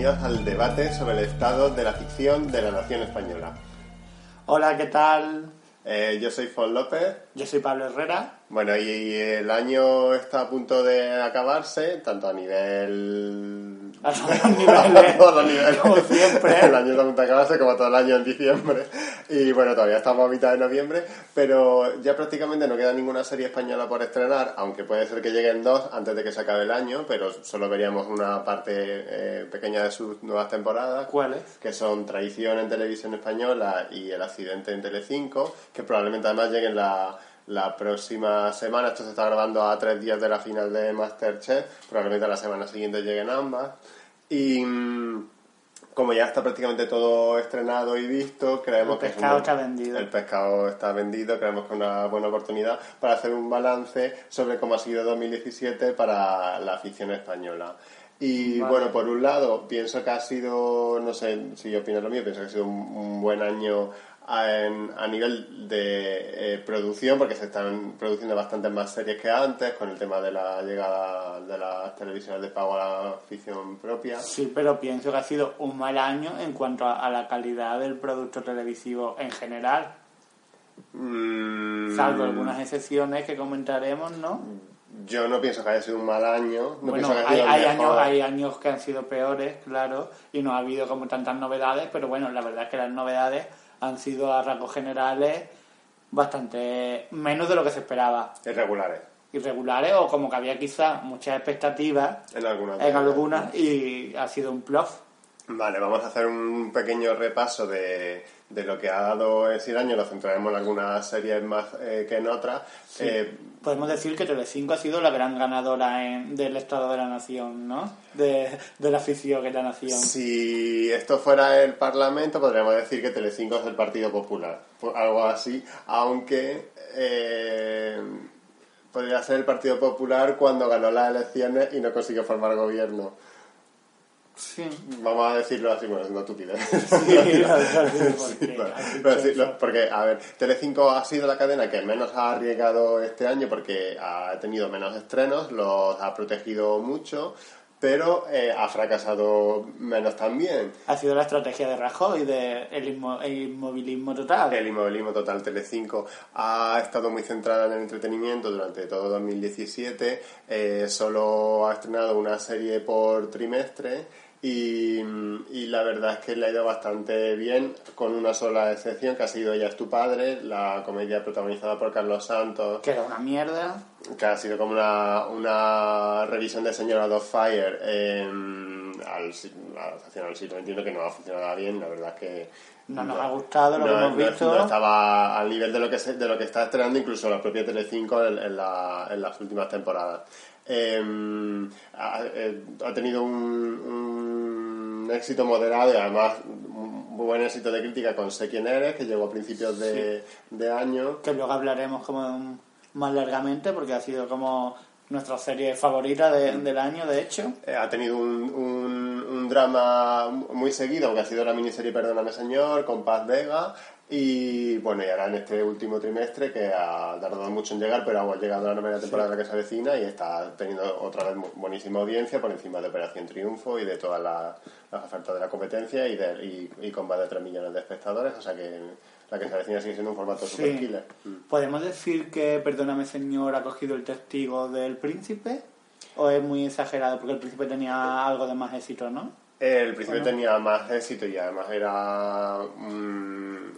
Bienvenidos al debate sobre el estado de la ficción de la nación española. Hola, ¿qué tal? Eh, yo soy Fon López. Yo soy Pablo Herrera. Bueno, y el año está a punto de acabarse, tanto a nivel... A todos los niveles, a todos los niveles. como siempre. El año está a punto de acabarse, como todo el año en diciembre. Y bueno, todavía estamos a mitad de noviembre, pero ya prácticamente no queda ninguna serie española por estrenar, aunque puede ser que lleguen dos antes de que se acabe el año, pero solo veríamos una parte eh, pequeña de sus nuevas temporadas. ¿Cuáles? que son Traición en Televisión Española y El Accidente en Telecinco, que probablemente además lleguen la, la próxima semana. Esto se está grabando a tres días de la final de Masterchef, probablemente la semana siguiente lleguen ambas. Y mm, como ya está prácticamente todo estrenado y visto, creemos El que es pescado un- está vendido. El pescado está vendido, creemos que es una buena oportunidad para hacer un balance sobre cómo ha sido 2017 para la afición española. Y Vale. bueno, por un lado, pienso que ha sido, no sé si opinas lo mío, pienso que ha sido un, un buen año a, en- a nivel de eh, producción, porque se están produciendo bastantes más series que antes, con el tema de la llegada de las televisiones de pago a la afición propia. Sí, pero pienso que ha sido un mal año en cuanto a, a la calidad del producto televisivo en general, Mm, salvo algunas excepciones que comentaremos, ¿no? Yo no pienso que haya sido un mal año, no bueno, que hay, hay años, hay años que han sido peores, claro, y no ha habido como tantas novedades, pero bueno, la verdad es que las novedades han sido a rasgos generales bastante menos de lo que se esperaba. irregulares Irregulares o como que había quizá muchas expectativas en algunas. en algunas y ha sido un plof. Vale, vamos a hacer un pequeño repaso de, de lo que ha dado ese año. Lo centraremos en algunas series más eh, que en otras. Eh, Podemos decir que Telecinco ha sido la gran ganadora en- del Estado de la Nación, ¿no? De, de la afición que la Nación. si esto fuera el Parlamento, podríamos decir que Telecinco es el Partido Popular. Algo así, aunque eh, podría ser el Partido Popular cuando ganó las elecciones y no consiguió formar gobierno. Sí. Vamos a decirlo así, bueno, es una lo- porque, a ver, Telecinco ha sido la cadena que menos ha arriesgado este año porque ha tenido menos estrenos, los ha protegido mucho, pero eh, ha fracasado menos también. Ha sido la estrategia de Rajoy, de el, inmo- el inmovilismo total. El inmovilismo total Telecinco ha estado muy centrada en el entretenimiento durante todo 2017, eh, solo ha estrenado una serie por trimestre y, y la verdad es que le ha ido bastante bien, con una sola excepción, que ha sido Ella es tu padre, la comedia protagonizada por Carlos Santos, Que era una mierda. que ha sido como una, una revisión de Señora of Fire en, al, adaptación al siglo XXI que no ha funcionado bien, la verdad es que No nos ha gustado lo que hemos no- visto. no estaba al nivel de lo que se- de lo que está estrenando incluso la propia Telecinco en, en, la- en las últimas temporadas. Eh, ha, eh, ha tenido un, un éxito moderado y además un buen éxito de crítica con Sé quién eres, que llegó a principios de, de año. Que luego hablaremos como más largamente porque ha sido como nuestra serie favorita de- del año, de hecho. Eh, ha tenido un, un, un drama muy seguido, aunque ha sido la miniserie Perdóname Señor, con Paz Vega, Y bueno, y ahora en este último trimestre, que ha tardado mucho en llegar, pero ha llegado a la novena temporada que se avecina y está teniendo otra vez buenísima audiencia por encima de Operación Triunfo y de todas las, ofertas de la competencia y, de, y, con más de 3 millones de espectadores. O sea que la que se avecina sigue siendo un formato super killer. Mm. ¿Podemos decir que, perdóname señor, ha cogido el testigo del príncipe? ¿O es muy exagerado? Porque el príncipe tenía algo de más éxito, ¿no? El príncipe tenía más éxito y además era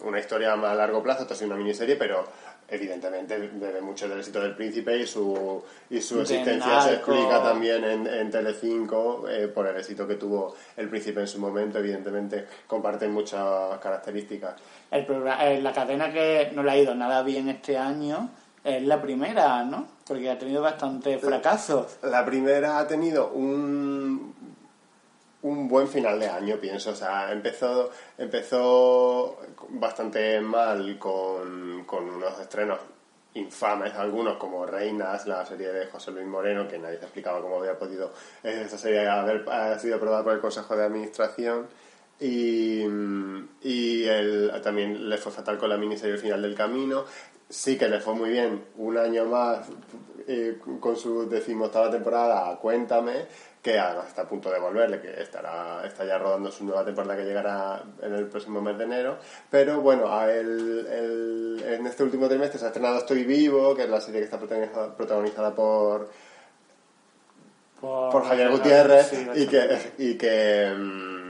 una historia a más largo plazo, esto es una miniserie, pero evidentemente debe mucho del éxito del príncipe y su, y su existencia se explica también en, en Telecinco eh, por el éxito que tuvo el príncipe en su momento, evidentemente comparten muchas características. El eh, la cadena que no le ha ido nada bien este año es la primera, ¿no? Porque ha tenido bastante fracasos. La primera ha tenido un un buen final de año, pienso. O sea, empezó, empezó bastante mal con, con unos estrenos infames, algunos como Reinas, la serie de José Luis Moreno, que nadie se explicaba cómo había podido esta serie haber sido aprobada por el Consejo de Administración. Y, y también le fue fatal con la miniserie Final del Camino. Sí que le fue muy bien un año más eh, con su decimoctava temporada, Cuéntame, que además está a punto de volverle, que estará está ya rodando su nueva temporada que llegará en el próximo mes de enero. Pero bueno, a el, en este último trimestre se ha estrenado Estoy Vivo, que es la serie que está protagonizada, por, por, Javier Gutiérrez y que, y que mm,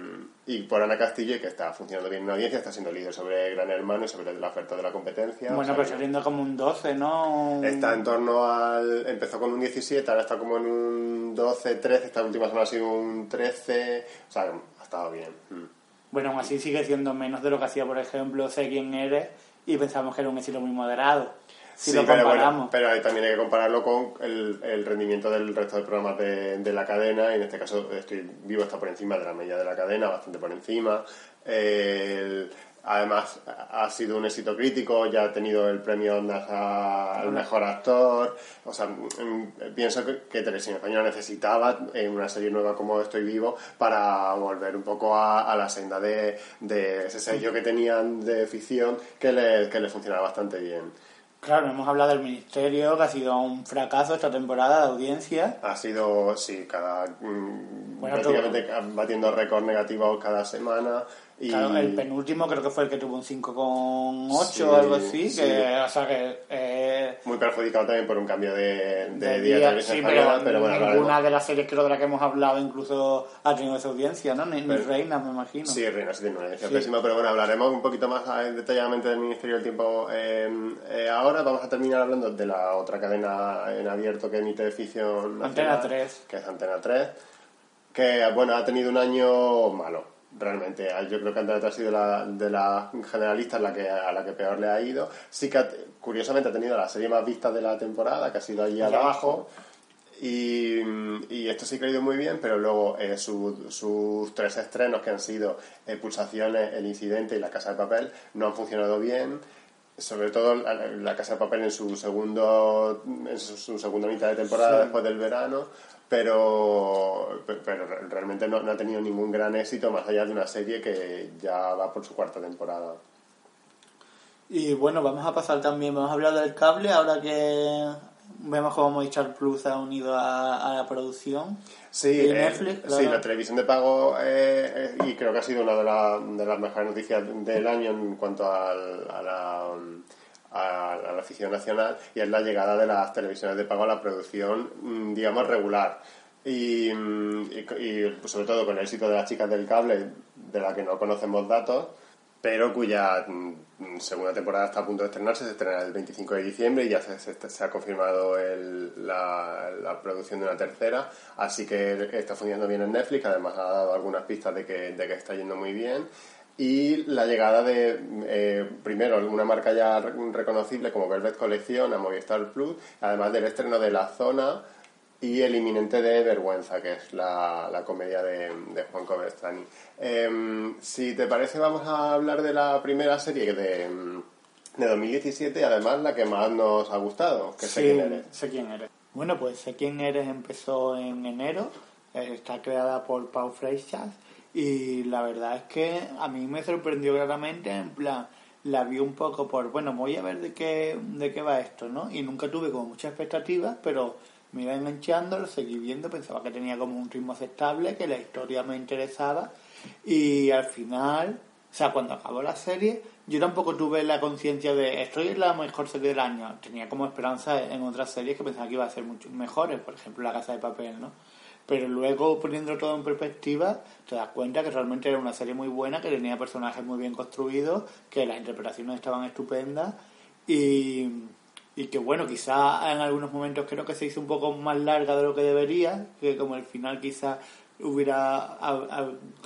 y por Ana Castillo, que está funcionando bien en la audiencia, está siendo líder sobre Gran Hermano y sobre la oferta de la competencia. Bueno, pero saliendo como un 12, ¿no? Está en torno al... Empezó con un 17, ahora está como en un 12, 13, esta última semana ha sido un 13, o sea, ha estado bien. Mm. Bueno, aún así sigue siendo menos de lo que hacía, por ejemplo, Sé quién eres, y pensamos que era un estilo muy moderado sí, pero, bueno, pero también hay que compararlo con el, el rendimiento del resto de programas de, de, la cadena, y en este caso Estoy Vivo está por encima de la media de la cadena, bastante por encima. además, ha sido un éxito crítico, ya ha tenido el premio Ondas al mejor actor. O sea, mm, pienso que, que Televisión Española necesitaba una serie nueva como Estoy Vivo para volver un poco a, la senda de, de, ese sello que tenían de ficción que le, que le funcionaba bastante bien. Claro, hemos hablado del Ministerio, que ha sido un fracaso esta temporada de audiencia. Ha sido, sí, cada. Mm, prácticamente batiendo récord negativo cada semana. Claro, el penúltimo creo que fue el que tuvo un 5,8 o algo así, que, o sea que... Eh, Muy perjudicado también por un cambio de, de, día, de sí, pero, pero bueno, ninguna de las series creo de la que hemos hablado incluso ha tenido esa audiencia, ¿no? Ni, Reina, me imagino. Sí, Reina sí tiene una audiencia pésima, pero bueno, hablaremos un poquito más eh, detalladamente del Ministerio del Tiempo eh, ahora. Vamos a terminar hablando de la otra cadena en abierto que emite ficción Antena 3. Que es Antena 3, que bueno, ha tenido un año malo realmente. Yo creo que Antena ha sido la, de las generalistas la que, a la que peor le ha ido. Sí que, curiosamente, ha tenido la serie más vista de la temporada, que ha sido allí abajo. Y, y, esto sí que ha ido muy bien, pero luego eh, sus tres estrenos, que han sido eh, Pulsaciones, El Incidente y La Casa de Papel, no han funcionado bien. Sobre todo La Casa de Papel en su segundo en su, segunda mitad de temporada después del verano pero, pero realmente no, ha tenido ningún gran éxito más allá de una serie que ya va por su cuarta temporada. Y bueno, vamos a pasar también, vamos a hablar del cable ahora que vemos cómo Movistar Plus ha unido a, la producción. Sí, eh, sí, la televisión de pago, eh, eh, y creo que ha sido una de, de, las mejores noticias del año en cuanto a la a, la afición nacional y es la llegada de las televisiones de pago a la producción, mm, digamos, regular. Y, mm, y, sobre todo con el éxito de las chicas del cable, de la que no conocemos datos, pero cuya mm, segunda temporada está a punto de estrenarse, se estrena el 25 de diciembre y ya se, se, ha confirmado el, la, la, producción de una tercera, así que está funcionando bien en Netflix, además ha dado algunas pistas de que, de que está yendo muy bien y la llegada de, eh, primero, una marca ya reconocible como Velvet Colección a Movistar Plus, además del estreno de La Zona y el inminente de Vergüenza, que es la, la comedia de, de Juan Coverstani. Em, si te parece, vamos a hablar de la primera serie de, de 2017 además la que más nos ha gustado, que Sé quién eres. Sé quién eres. Bueno, pues Sé quién eres empezó en enero, eh, está creada por Paul Freixas y la verdad es que a mí me sorprendió claramente, en plan, la vi un poco por, bueno, voy a ver de qué, de qué va esto, ¿no? Y nunca tuve como muchas expectativas, pero me iba enganchando, lo seguí viendo, pensaba que tenía como un ritmo aceptable, que la historia me interesaba y al final, o sea, cuando acabó la serie, yo tampoco tuve la conciencia de estoy en la mejor serie del año. Tenía como esperanza en otras series que pensaba que iba a ser mucho mejores, por ejemplo La Casa de Papel, ¿no? Pero luego poniendo todo en perspectiva, te das cuenta que realmente era una serie muy buena, que tenía personajes muy bien construidos, que las interpretaciones estaban estupendas y, y que bueno, quizá en algunos momentos creo que se hizo un poco más larga de lo que debería, que como el final quizá hubiera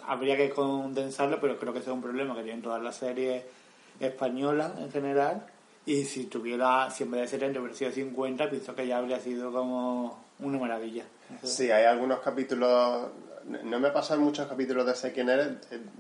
habría que condensarlo, pero creo que ese es un problema que tienen todas las series españolas en general. Y si tuviera, si en vez de 70 hubiera sido 50, pienso que ya habría sido como una maravilla. Sí, hay algunos capítulos, no me pasan muchos capítulos de Sé quién eres,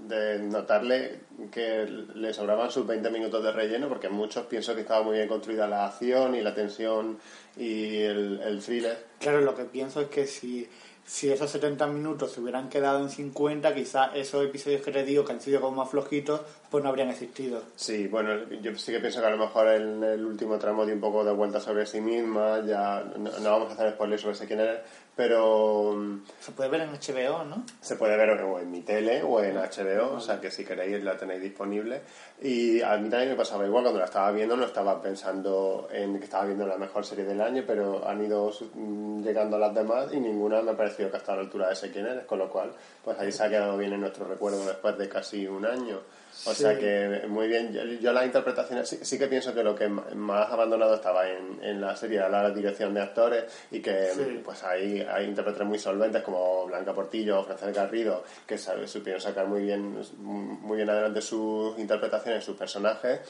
de notarle que le sobraban sus 20 minutos de relleno, porque muchos pienso que estaba muy bien construida la acción y la tensión y el, el thriller. Claro, lo que pienso es que si si esos 70 minutos se hubieran quedado en 50, quizás esos episodios que te digo que han sido como más flojitos, pues no habrían existido. Sí, bueno, yo sí que pienso que a lo mejor en el último tramo de un poco de vuelta sobre sí misma, ya no, vamos a hacer spoilers sobre ese quién eres, pero... Se puede ver en HBO, ¿no? Se puede ver o en mi tele o en HBO, o sea que si queréis la tenéis disponible. Y a mí también me pasaba igual, cuando la estaba viendo no estaba pensando en que estaba viendo la mejor serie del año, pero han ido mm, llegando las demás y ninguna me ha parecido que hasta a la altura de ese quién eres, con lo cual pues ahí se ha quedado bien en nuestro recuerdo después de casi un año. O sea que muy bien. Yo, la interpretación sí, que pienso que lo que más abandonado estaba en, en la serie era la dirección de actores y que pues hay, hay intérpretes muy solventes como Blanca Portillo o Francesc Garrido que supieron sacar muy bien, muy bien adelante sus interpretaciones, sus personajes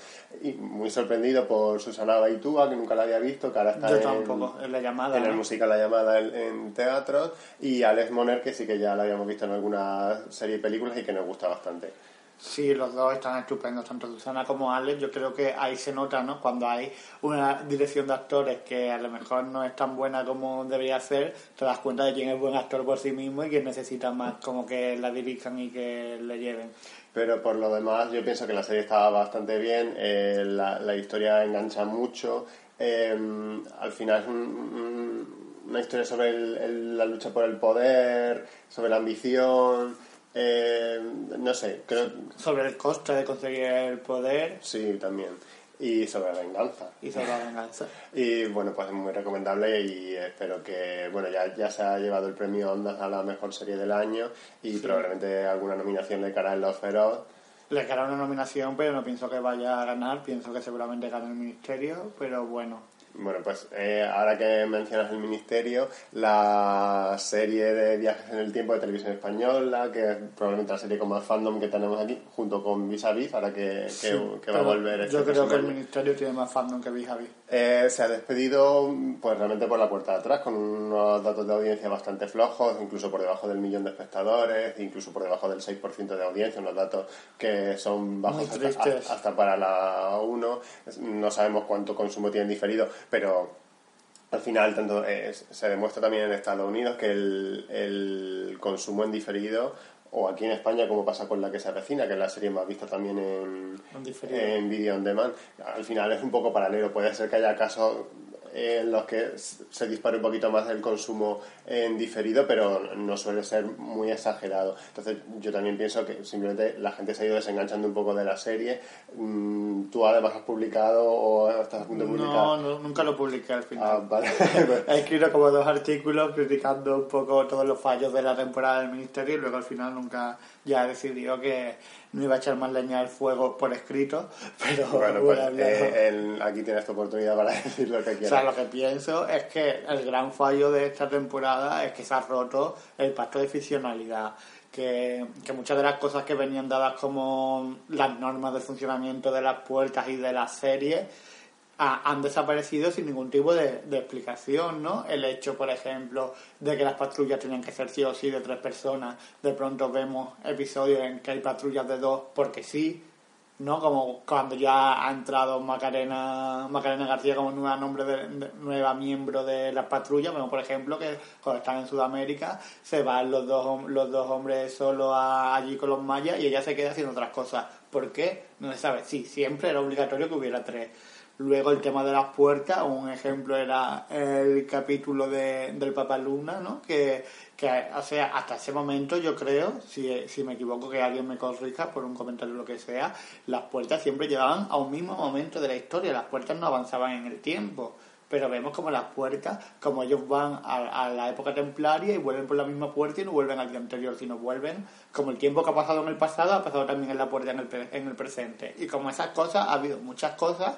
y muy sorprendido por Susana Baitúa que nunca la había visto, que ahora está en, la llamada. En el musical La Llamada en, teatro y Alex Moner que sí que ya la habíamos visto en alguna serie y películas y que nos gusta bastante. Sí, los dos están estupendos, tanto Susana como Alex. Yo creo que ahí se nota, ¿no? Cuando hay una dirección de actores que a lo mejor no es tan buena como debería ser, te das cuenta de quién es buen actor por sí mismo y quién necesita más como que la dirijan y que le lleven. Pero por lo demás, yo pienso que la serie estaba bastante bien, eh, la, historia engancha mucho. Em, al final es una historia sobre la lucha por el poder, sobre la ambición eh, no sé, creo... Sobre el coste de conseguir el poder. Sí, también. Y sobre la venganza. Y sobre la venganza. y bueno, pues es muy recomendable y espero que, bueno, ya, ya se ha llevado el premio Ondas a la mejor serie del año y probablemente alguna nominación le cara en Los Feroz. Le cara una nominación, pero no pienso que vaya a ganar, pienso que seguramente gane el Ministerio, pero bueno, bueno, pues eh, ahora que mencionas el Ministerio, la serie de viajes en el tiempo de televisión española, que es probablemente la serie con más fandom que tenemos aquí, junto con Vis a Vis, ahora que, que, va a volver. Este yo creo que el Ministerio tiene más fandom que Vis a Vis. Eh, se ha despedido pues realmente por la puerta de atrás, con unos datos de audiencia bastante flojos, incluso por debajo del millón de espectadores, incluso por debajo del 6% de audiencia, unos datos que son bajos hasta, hasta, para la 1. No sabemos cuánto consumo tienen diferido pero al final tanto se demuestra también en Estados Unidos que el, el, consumo en diferido o aquí en España como pasa con la que se avecina que es la serie más vista también en, en video on demand al final es un poco paralelo. Puede ser que haya casos en los que se dispara un poquito más el consumo en diferido, pero no suele ser muy exagerado. Entonces yo también pienso que simplemente la gente se ha ido desenganchando un poco de la serie. Mm, ¿Tú además has publicado o estás a punto de publicar? No, nunca lo publiqué al final. Ah, vale. He escrito como dos artículos criticando un poco todos los fallos de la temporada del Ministerio y luego al final nunca ya he decidido que no iba a echar más leña al fuego por escrito, pero bueno, pues, eh, aquí tienes tu oportunidad para decir lo que quieras. Lo que pienso es que el gran fallo de esta temporada es que se ha roto el pacto de ficcionalidad. Que, muchas de las cosas que venían dadas como las normas de funcionamiento de las puertas y de las series han desaparecido sin ningún tipo de, explicación, ¿no? El hecho, por ejemplo, de que las patrullas tenían que ser sí o sí de tres personas. De pronto vemos episodios en que hay patrullas de dos porque sí, ¿no? Como cuando ya ha entrado Macarena, Macarena García como nueva, nombre de, nueva miembro de las patrullas. Vemos, por ejemplo, que cuando están en Sudamérica se van los dos, los dos hombres solo allí con los mayas y ella se queda haciendo otras cosas ¿Por qué? No se sabe. Sí, siempre era obligatorio que hubiera tres. Luego el tema de las puertas, un ejemplo era el capítulo de, del Papa Luna, ¿no? Que, que, o sea, hasta ese momento yo creo, si, si me equivoco que alguien me corrija por un comentario o lo que sea, las puertas siempre llevaban a un mismo momento de la historia, las puertas no avanzaban en el tiempo pero vemos como las puertas, como ellos van a, la época templaria y vuelven por la misma puerta y no vuelven al día anterior, sino vuelven como el tiempo que ha pasado en el pasado ha pasado también en la puerta en el, en el presente. Y como esas cosas, ha habido muchas cosas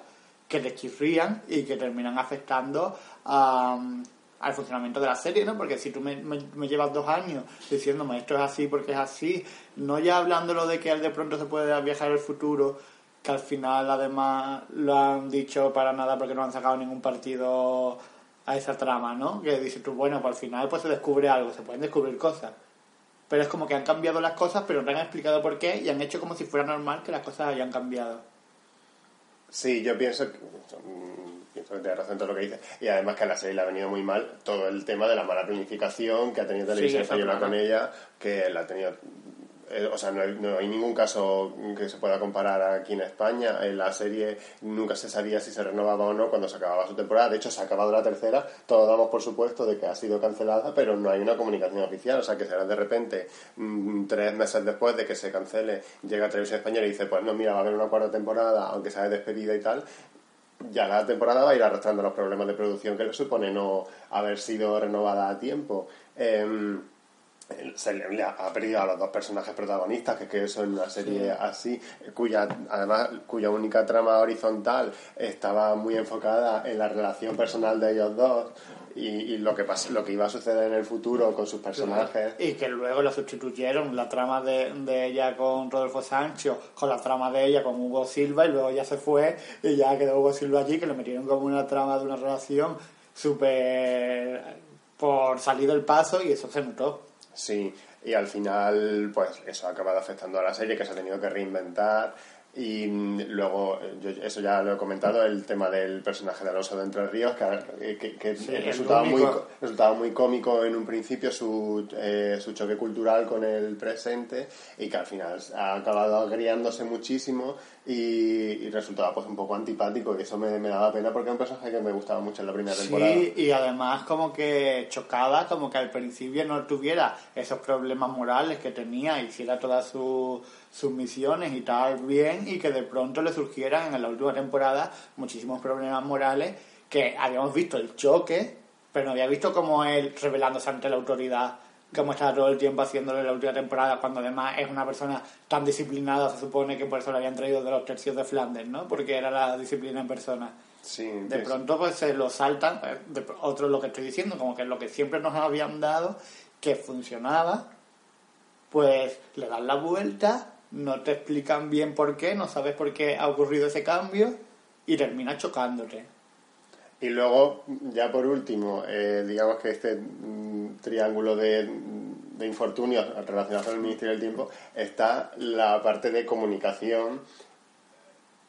que les chirrían y que terminan afectando al funcionamiento de la serie, ¿no? Porque si tú me, me, llevas dos años diciéndome esto es así porque es así, no ya hablándolo de que él de pronto se puede viajar al futuro, que al final además lo han dicho para nada porque no han sacado ningún partido a esa trama, ¿no? Que dices tú, bueno, pues al final pues se descubre algo, se pueden descubrir cosas. Pero es como que han cambiado las cosas, pero no han explicado por qué y han hecho como si fuera normal que las cosas hayan cambiado. Sí, yo pienso que, mm, pienso que tienes razón en todo lo que dices. Y además que a la serie le ha venido muy mal todo el tema de la mala planificación que ha tenido Televisión sí, Española con ella, que la ha tenido eh, o sea, no hay, ningún caso que se pueda comparar aquí en España. En la serie nunca se sabía si se renovaba o no cuando se acababa su temporada. De hecho, se ha acabado la tercera. Todos damos por supuesto de que ha sido cancelada, pero no hay una comunicación oficial. O sea, que será de repente mm, tres meses después de que se cancele, llega Televisión Española y dice, pues no, mira, va a haber una cuarta temporada, aunque sea de despedida y tal. Ya la temporada va a ir arrastrando los problemas de producción que le supone no haber sido renovada a tiempo. Em, se le, ha perdido a los dos personajes protagonistas, que, que eso en una serie así, cuya además cuya única trama horizontal estaba muy enfocada en la relación personal de ellos dos y, lo que lo que iba a suceder en el futuro con sus personajes. Y que luego lo sustituyeron, la trama de, de, ella con Rodolfo Sancho, con la trama de ella con Hugo Silva, y luego ya se fue y ya quedó Hugo Silva allí, que lo metieron como una trama de una relación súper por salir del paso y eso se notó. Sí, y al final, pues eso ha acabado afectando a la serie, que se ha tenido que reinventar. Y mm, luego, yo eso ya lo he comentado, el tema del personaje de Alonso de Entre Ríos, que, que, resultaba, muy, resultaba muy cómico en un principio su, eh, su choque cultural con el presente y que al final ha acabado agriándose muchísimo y, resultaba pues un poco antipático y eso me, me, daba pena porque es un personaje que me gustaba mucho en la primera temporada. Sí, y además como que chocaba, como que al principio no tuviera esos problemas morales que tenía, hiciera todas sus misiones y tal bien y que de pronto le surgieran en la última temporada muchísimos problemas morales que habíamos visto el choque, pero no había visto como él revelándose ante la autoridad como está todo el tiempo haciéndolo en la última temporada, cuando además es una persona tan disciplinada, se supone que por eso le habían traído de los tercios de Flanders, ¿no? Porque era la disciplina en persona. Sí, de pronto pues se lo saltan, eh, otro es lo que estoy diciendo, como que lo que siempre nos habían dado, que funcionaba, pues le dan la vuelta, no te explican bien por qué, no sabes por qué ha ocurrido ese cambio y termina chocándote. Y luego, ya por último, eh, digamos que este mm, triángulo de, de, infortunios relacionados con el Ministerio del Tiempo está la parte de comunicación,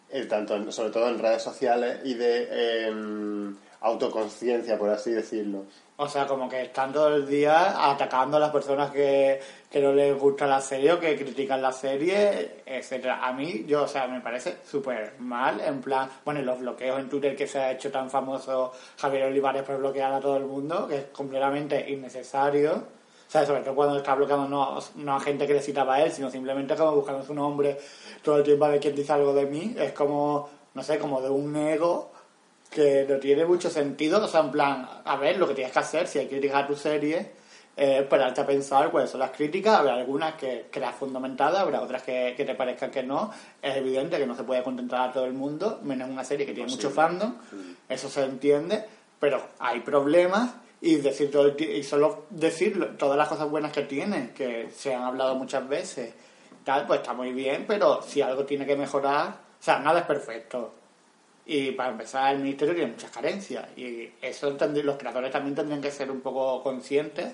eh, tanto sobre todo en redes sociales y de em, autoconciencia, por así decirlo. O sea, como que están todo el día atacando a las personas que, no les gusta la serie o que critican la serie, etcétera. A mí, yo, o sea, me parece súper mal, en plan, bueno, los bloqueos en Twitter que se ha hecho tan famoso Javier Olivares por bloquear a todo el mundo, que es completamente innecesario. O sea, sobre todo cuando está bloqueando no, no a gente que le citaba a él, sino simplemente como buscando su nombre todo el tiempo a ver quién dice algo de mí. Es como, no sé, como de un ego que no tiene mucho sentido, o sea, en plan, a ver, lo que tienes que hacer si hay críticas a tu serie, eh, pararte a pensar cuáles son las críticas, habrá algunas que creas fundamentadas, habrá otras que, te parezcan que no, es evidente que no se puede contentar a todo el mundo, menos una serie que tiene mucho fandom, eso se entiende, pero hay problemas y decir todo y solo decir todas las cosas buenas que tiene, que se han hablado muchas veces, tal, pues está muy bien, pero si algo tiene que mejorar, o sea, nada es perfecto y para empezar, el ministerio tiene muchas carencias y eso los creadores también tendrían que ser un poco conscientes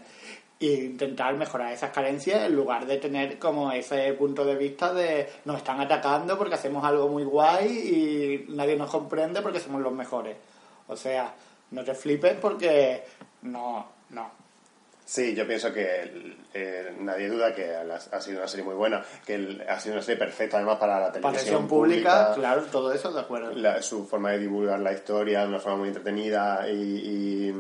e intentar mejorar esas carencias en lugar de tener como ese punto de vista de nos están atacando porque hacemos algo muy guay y nadie nos comprende porque somos los mejores. O sea, no te flipes porque no, no. Sí, yo pienso que eh, nadie duda que ha sido una serie muy buena, que ha sido una serie perfecta además para la televisión pública, claro, todo eso de acuerdo. su forma de divulgar la historia de una forma muy entretenida y,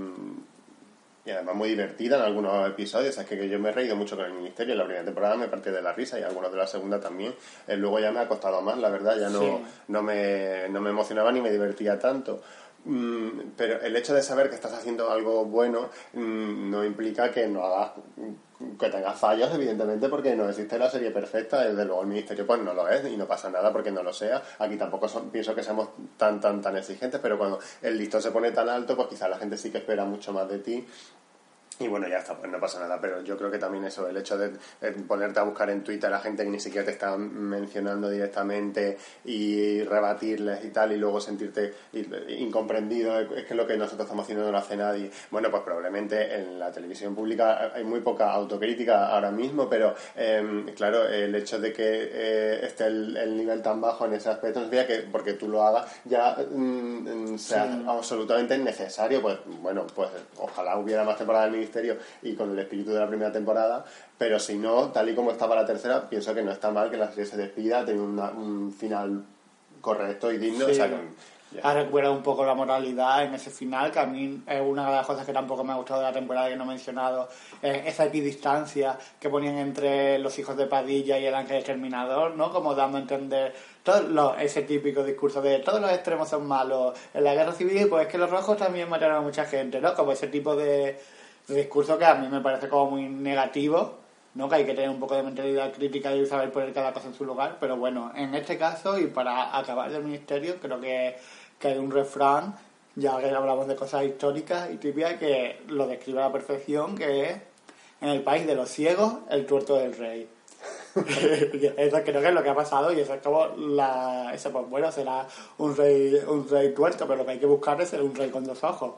y, además muy divertida en algunos episodios. Es que, yo me he reído mucho con el Ministerio. En la primera temporada me partí de la risa y algunos de la segunda también. Eh, luego ya me ha costado más, la verdad, ya no, no, me, no me emocionaba ni me divertía tanto. Mm, pero el hecho de saber que estás haciendo algo bueno mm, no implica que no hagas que tengas fallos, evidentemente, porque no existe la serie perfecta. Desde luego, el ministerio, pues no lo es y no pasa nada porque no lo sea. Aquí tampoco pienso que seamos tan, tan, tan exigentes, pero cuando el listón se pone tan alto, pues quizás la gente sí que espera mucho más de ti y bueno, ya está, pues no pasa nada, pero yo creo que también eso, el hecho de, ponerte a buscar en Twitter a gente que ni siquiera te está mencionando directamente y rebatirles y tal, y luego sentirte incomprendido, es que lo que nosotros estamos haciendo no lo hace nadie. Bueno, pues probablemente en la televisión pública hay muy poca autocrítica ahora mismo, pero em, claro, el hecho de que eh, esté el, nivel tan bajo en ese aspecto no significa que porque tú lo hagas ya mm, sea absolutamente necesario, pues bueno, pues ojalá hubiera más temporadas y con el espíritu de la primera temporada, pero si no, tal y como estaba la tercera, pienso que no está mal que la serie se despida, tenga un final correcto y digno. Ha recuerda un poco la moralidad en ese final, que a mí es una de las cosas que tampoco me ha gustado de la temporada que no he mencionado, esa equidistancia que ponían entre los hijos de Padilla y el ángel exterminador, ¿no? Como dando a entender todo ese típico discurso de todos los extremos son malos. En la guerra civil, pues es que los rojos también mataron a mucha gente, ¿no? Como ese tipo de, discurso que a mí me parece como muy negativo, ¿no? Que hay que tener un poco de mentalidad crítica y saber poner cada cosa en su lugar, pero bueno, en este caso y para acabar del ministerio creo que, que hay un refrán, ya que hablamos de cosas históricas y típicas, que lo describe a la perfección, que es en el país de los ciegos, el tuerto del rey. eso creo que es lo que ha pasado y eso es como la eso pues bueno será un rey un rey tuerto pero lo que hay que buscar es ser un rey con dos ojos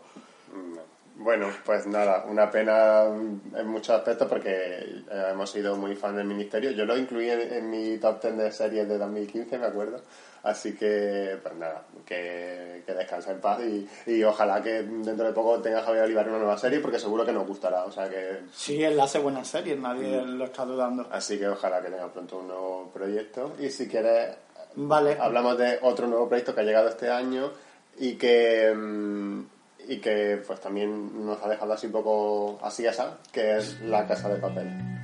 bueno, pues nada, una pena en muchos aspectos porque eh, hemos sido muy fan del Ministerio. Yo lo incluí en, mi top 10 de series de 2015, me acuerdo. Así que, pues nada, que, que descansa en paz y, ojalá que dentro de poco tenga Javier Olivar una nueva serie porque seguro que nos gustará. O sea que... Sí, él hace buenas series, nadie mm. lo está dudando. Así que ojalá que tenga pronto un nuevo proyecto. Y si quieres, vale. hablamos de otro nuevo proyecto que ha llegado este año y que... Mm, y que pues también nos ha dejado así un poco así esa, que es la casa de papel.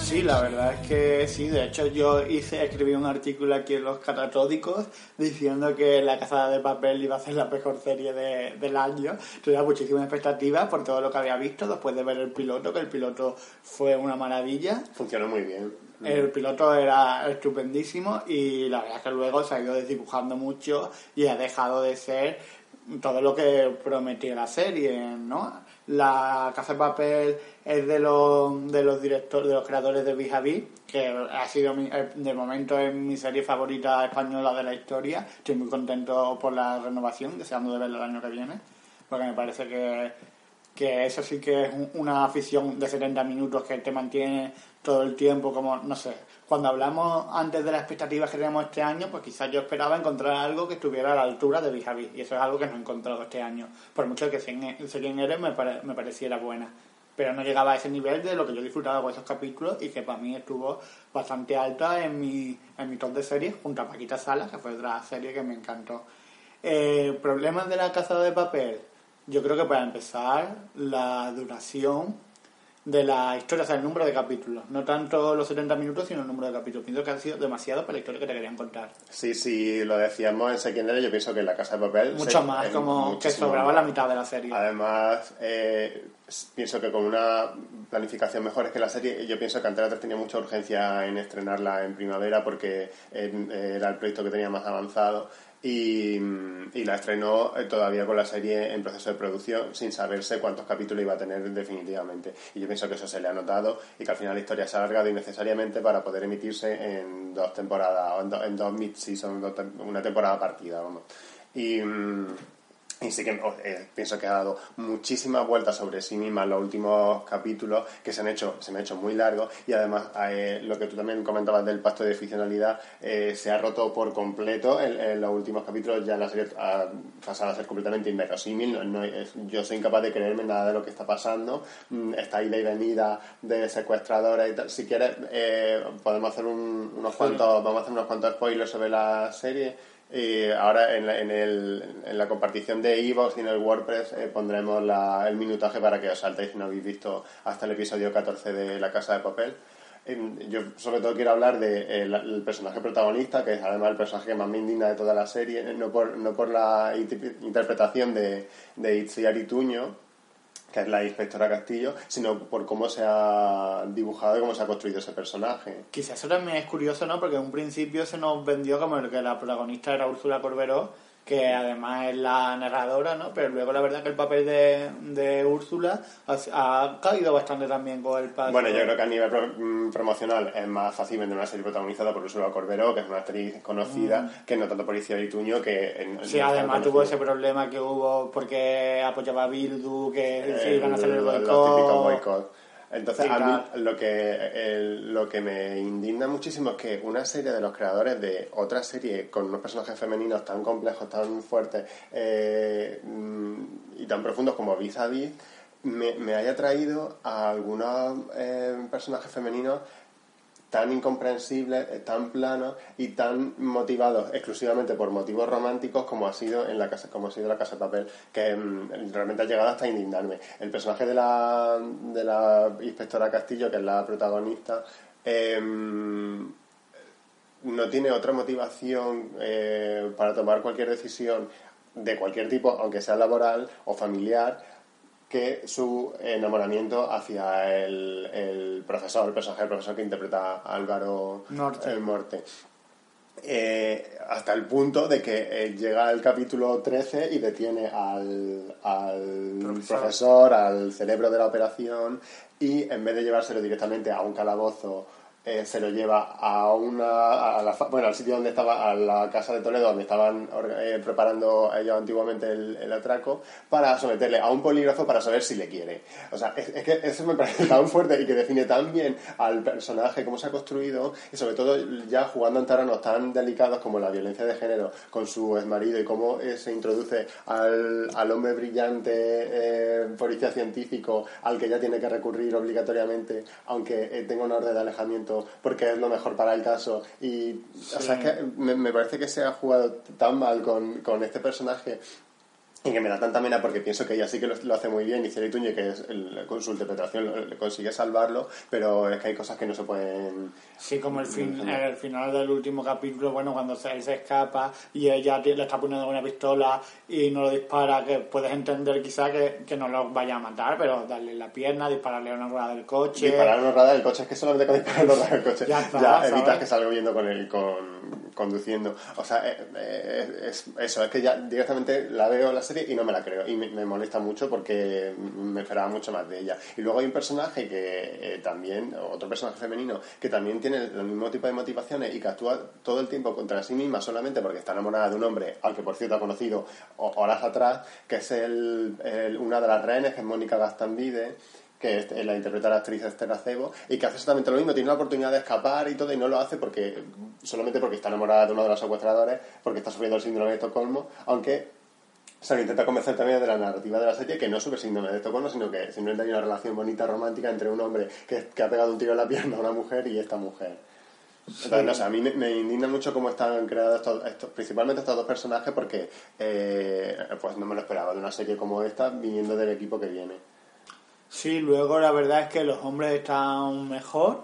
Sí, la verdad es que sí. De hecho, yo hice, escribí un artículo aquí en los catatódicos diciendo que La Casa de Papel iba a ser la mejor serie del año. Tenía muchísimas expectativas por todo lo que había visto después de ver el piloto, que el piloto fue una maravilla. Funcionó muy bien. El piloto era estupendísimo y la verdad es que luego se ha ido desdibujando mucho y ha dejado de ser todo lo que prometía la serie, ¿no? La Casa de Papel es de los, de los directores, de los creadores de Vis que ha sido eh, de momento es mi serie favorita española de la historia. Estoy muy contento por la renovación, deseando de verla el año que viene, porque me parece que, que eso sí que es una afición de 70 minutos que te mantiene todo el tiempo, como, no sé, cuando hablamos antes de las expectativas que teníamos este año, pues quizás yo esperaba encontrar algo que estuviera a la altura de Vis y eso es algo que no he encontrado este año, por mucho que quién eres me, me pareciera buena pero no llegaba a ese nivel de lo que yo disfrutaba con esos capítulos y que para mí estuvo bastante alta en mi, en mi top de series junto a Paquita Salas, que fue otra serie que me encantó. Eh, problemas de la casa de papel. Yo creo que para empezar, la duración de la historia, o sea, el número de capítulos. No tanto los 70 minutos, sino el número de capítulos. Pienso que han sido demasiado para la historia que te querían contar. Sí, sí, lo decíamos en Secondary, yo pienso que en La Casa de Papel... Mucho se- más, como que sobraba más. la mitad de la serie. Además, eh, pienso que con una planificación mejor es que la serie, yo pienso que Antena 3 tenía mucha urgencia en estrenarla en primavera porque era el proyecto que tenía más avanzado y, y la estrenó eh, todavía con la serie en proceso de producción sin saberse cuántos capítulos iba a tener definitivamente. Y yo pienso que eso se le ha notado y que al final la historia se ha alargado innecesariamente para poder emitirse en dos temporadas, o en, do- en dos mid-season, una temporada partida, vamos. Y... y sí que oh, eh, pienso que ha dado muchísimas vueltas sobre sí misma en los últimos capítulos que se han hecho, se me han hecho muy largos y además eh, lo que tú también comentabas del pacto de ficcionalidad eh, se ha roto por completo en, en los últimos capítulos, ya la serie ha pasado a ser completamente inverosímil, no- no es- yo soy incapaz de creerme nada de lo que está pasando, Mm, esta ida y venida de secuestradores y tal, si quieres eh, podemos hacer un- unos cuantos, vamos a hacer unos cuantos spoilers sobre la serie. Y ahora en la, en el, en la compartición de Evox y en el WordPress eh, pondremos la- el minutaje para que os saltéis si no habéis visto hasta el episodio 14 de La Casa de Papel. Em, Yo sobre todo quiero hablar del el personaje protagonista, que es además el personaje que más me indigna de toda la serie, no por, no por la inter- interpretación de, de Itziar Ituño, que es la inspectora Castillo, sino por cómo se ha dibujado y cómo se ha construido ese personaje. Quizás eso también es curioso, ¿no? Porque en un principio se nos vendió como el que la protagonista era Úrsula Corberó, que además es la narradora, ¿no? Pero luego la verdad que el papel de, de Úrsula ha, ha caído bastante también con el paso. Bueno, yo creo que a nivel pro- mm, promocional es más fácil vender una serie protagonizada por Ursula Corberó, que es una actriz conocida, que no tanto por Iciar Ituño, que... en- Mm. Sí, además tuvo ese problema que hubo porque apoyaba a Bildu, que se Eh, iban a hacer el boicot. Entonces, a mí lo que, el- lo que me indigna muchísimo es que una serie de los creadores de otra serie con unos personajes femeninos tan complejos, tan fuertes eh, mm, y tan profundos como Vis, me, me haya traído a algunos eh, personajes femeninos tan incomprensibles, eh, tan planos y tan motivados exclusivamente por motivos románticos como ha sido en la casa, como ha sido la casa de papel, que mm, realmente ha llegado hasta indignarme. El personaje de la, de la inspectora Castillo, que es la protagonista, em, no tiene otra motivación eh, para tomar cualquier decisión de cualquier tipo, aunque sea laboral o familiar, que su enamoramiento hacia el, el profesor, el personaje del profesor que interpreta a Álvaro Norte. el Morte. Eh, hasta el punto de que eh, llega el capítulo 13 y detiene al, al Profesor. profesor, al cerebro de la operación, y en vez de llevárselo directamente a un calabozo, eh, se lo lleva a una a bueno al sitio donde estaba a la casa de Toledo donde estaban eh, preparando ellos antiguamente el, atraco para someterle a un polígrafo para saber si le quiere. O sea es, es que eso me parece tan fuerte y que define tan bien al personaje cómo se ha construido y sobre todo ya jugando en terrenos tan delicados como la violencia de género con su exmarido y cómo eh, se introduce al, al hombre brillante eh, policía científico al que ya tiene que recurrir obligatoriamente aunque eh, tenga una orden de alejamiento porque es lo mejor para el caso. Y o sea, es que me, me parece que se ha jugado tan mal con, con este personaje y que me da tanta pena porque pienso que ella sí que lo, lo hace muy bien y Ituñe que es el- con su interpretación le consigue salvarlo pero es que hay cosas que no se pueden Sí, como el, fin, el final del último capítulo, bueno, cuando él se escapa y ella le está poniendo una pistola y no lo dispara, que puedes entender quizá que, que no lo vaya a matar, pero darle la pierna, dispararle a una rueda del coche. disparar una rueda del coche es que solamente con disparar una rueda del coche Ya evitas que salga viendo con él con, conduciendo. O sea eh, eh, es, eso es que ya directamente la veo la serie y no me la creo. Y me, molesta mucho porque me esperaba mucho más de ella. Y luego hay un personaje que eh, también otro personaje femenino que también tiene el mismo tipo de motivaciones y que actúa todo el tiempo contra sí misma solamente porque está enamorada de un hombre al que por cierto ha conocido ho- horas atrás que es el, el- una de las rehenes que es Mónica Gastambide que es- la interpreta la actriz Esther Acebo, y que hace exactamente lo mismo, tiene la oportunidad de escapar y todo, y no lo hace porque solamente porque está enamorada de uno de los secuestradores, porque está sufriendo el síndrome de Estocolmo, aunque se lo intenta convencer también de la narrativa de la serie, que no sube síndrome de Estocolmo, sino que simplemente hay una relación bonita, romántica entre un hombre que, que ha pegado un tiro en la pierna a una mujer y esta mujer. Entonces, no sé, a mí me, me indigna mucho cómo están creados estos, estos- principalmente estos dos personajes, porque eh, pues no me lo esperaba de una serie como esta, viniendo del equipo que viene. Sí, luego la verdad es que los hombres están mejor,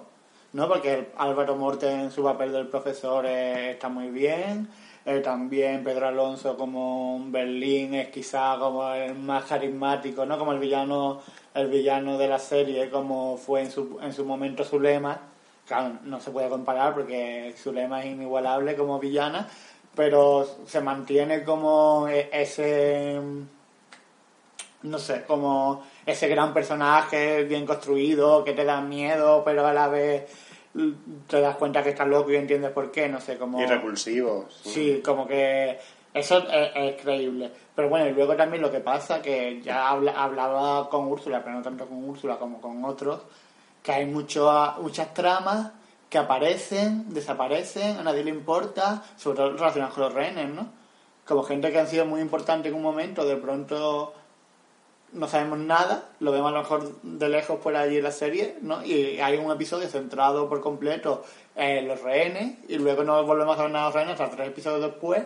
¿no? Porque Álvaro Morte en su papel del profesor está muy bien. Eh, también Pedro Alonso como Berlín es quizá como el más carismático, ¿no? Como el villano, el villano de la serie, como fue en su, en su momento Zulema. Claro, no se puede comparar porque Zulema es inigualable como villana, pero se mantiene como e- ese no sé, como ese gran personaje bien construido que te da miedo, pero a la vez mm, te das cuenta que está loco y entiendes por qué, no sé, como... Y repulsivos. Sí, como que eso es, es creíble. Pero bueno, y luego también lo que pasa, que ya habla- hablaba con Úrsula, pero no tanto con Úrsula como con otros, que hay mucho, muchas tramas que aparecen, desaparecen, a nadie le importa, sobre todo relacionadas con los rehenes, ¿no? Como gente que han sido muy importante en un momento, de pronto no sabemos nada, lo vemos a lo mejor de lejos por allí en la serie, ¿no? Y hay un episodio centrado por completo en los rehenes y luego no volvemos a ver nada de los rehenes hasta tres episodios después,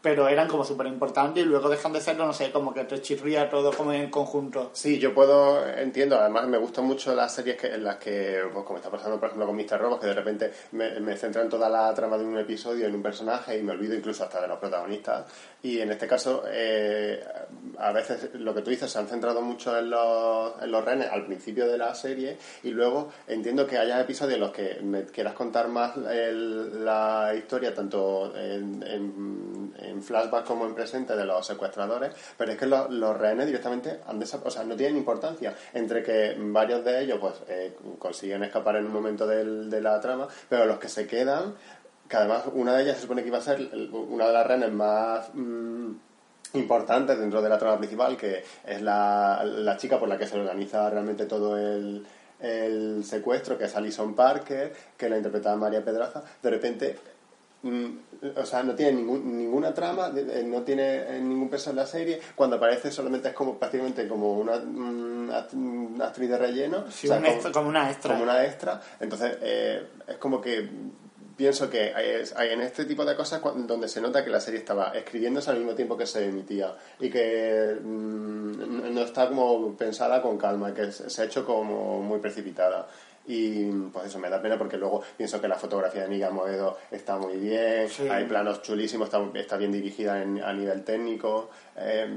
pero eran como súper importantes y luego dejan de serlo, no sé, como que te chirría todo como en conjunto. Sí, yo puedo, entiendo, además me gustan mucho las series que, en las que, pues como está pasando por ejemplo con Mr. Robot, que de repente me, me centran toda la trama de un episodio en un personaje y me olvido incluso hasta de los protagonistas. Y en este caso, eh, a veces lo que tú dices, se han centrado mucho en los, en los renes al principio de la serie y luego entiendo que haya episodios en los que me quieras contar más el- la historia, tanto en, en, en flashback como en presente de los secuestradores, pero es que los, los rehenes directamente han o sea, no tienen importancia. Entre que varios de ellos pues eh, consiguen escapar en un momento del- de la trama, pero los que se quedan, que además una de ellas se supone que iba a ser una de las rehenes más... mm, importantes dentro de la trama principal, que es la, la chica por la que se organiza realmente todo el, el secuestro, que es Alison Parker, que la interpretaba María Pedraza, de repente, o sea, no tiene ningún- ninguna trama, eh, no tiene eh, ningún peso en la serie, cuando aparece solamente es como prácticamente como una mm, act- mm, actriz de relleno, Sí, o sea, un como- extra- como una extra. como una extra, entonces eh, es como que pienso que hay, hay en este tipo de cosas donde se nota que la serie estaba escribiéndose al mismo tiempo que se emitía y que mm, no está como pensada con calma, que se se ha hecho como muy precipitada. Y pues eso me da pena porque luego pienso que la fotografía de Niga Moedo está muy bien, Sí. hay planos chulísimos, está, está bien dirigida en- a nivel técnico. eh,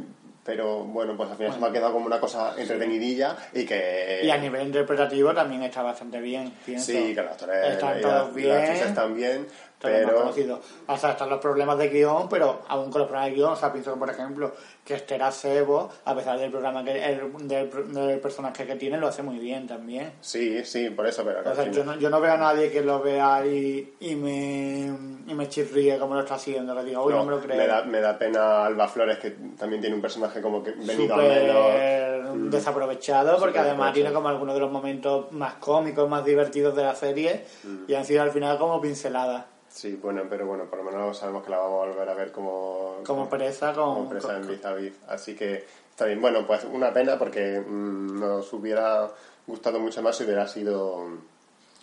pero bueno, pues al final se me ha quedado como una cosa entretenidilla y que... Y a nivel interpretativo también está bastante bien, pienso. Sí, que los actores Están y todos y las bien. están bien, pero conocidos. O sea, están los problemas de guion, pero aún con los problemas de guion, o sea, pienso que, por ejemplo, que Esther Acebo, a pesar del programa que el- del, del personaje que tiene, lo hace muy bien también. sí, sí, por eso, pero O sea, yo no, yo no veo a nadie que lo vea y, y me, y me chirríe como lo está haciendo, que diga, uy, no, no, me lo creo. me da, me da pena Alba Flores, que también tiene un personaje como que venido a menos. súper desaprovechado porque además tiene como algunos de los momentos más cómicos, más divertidos de la serie Mm. y han sido al final como pinceladas. Sí, bueno, pero bueno, por lo menos sabemos que la vamos a volver a ver como, Como presa con... como presa en vis a vis. Así que está bien. Bueno, pues una pena porque mm, nos hubiera gustado mucho más si hubiera sido.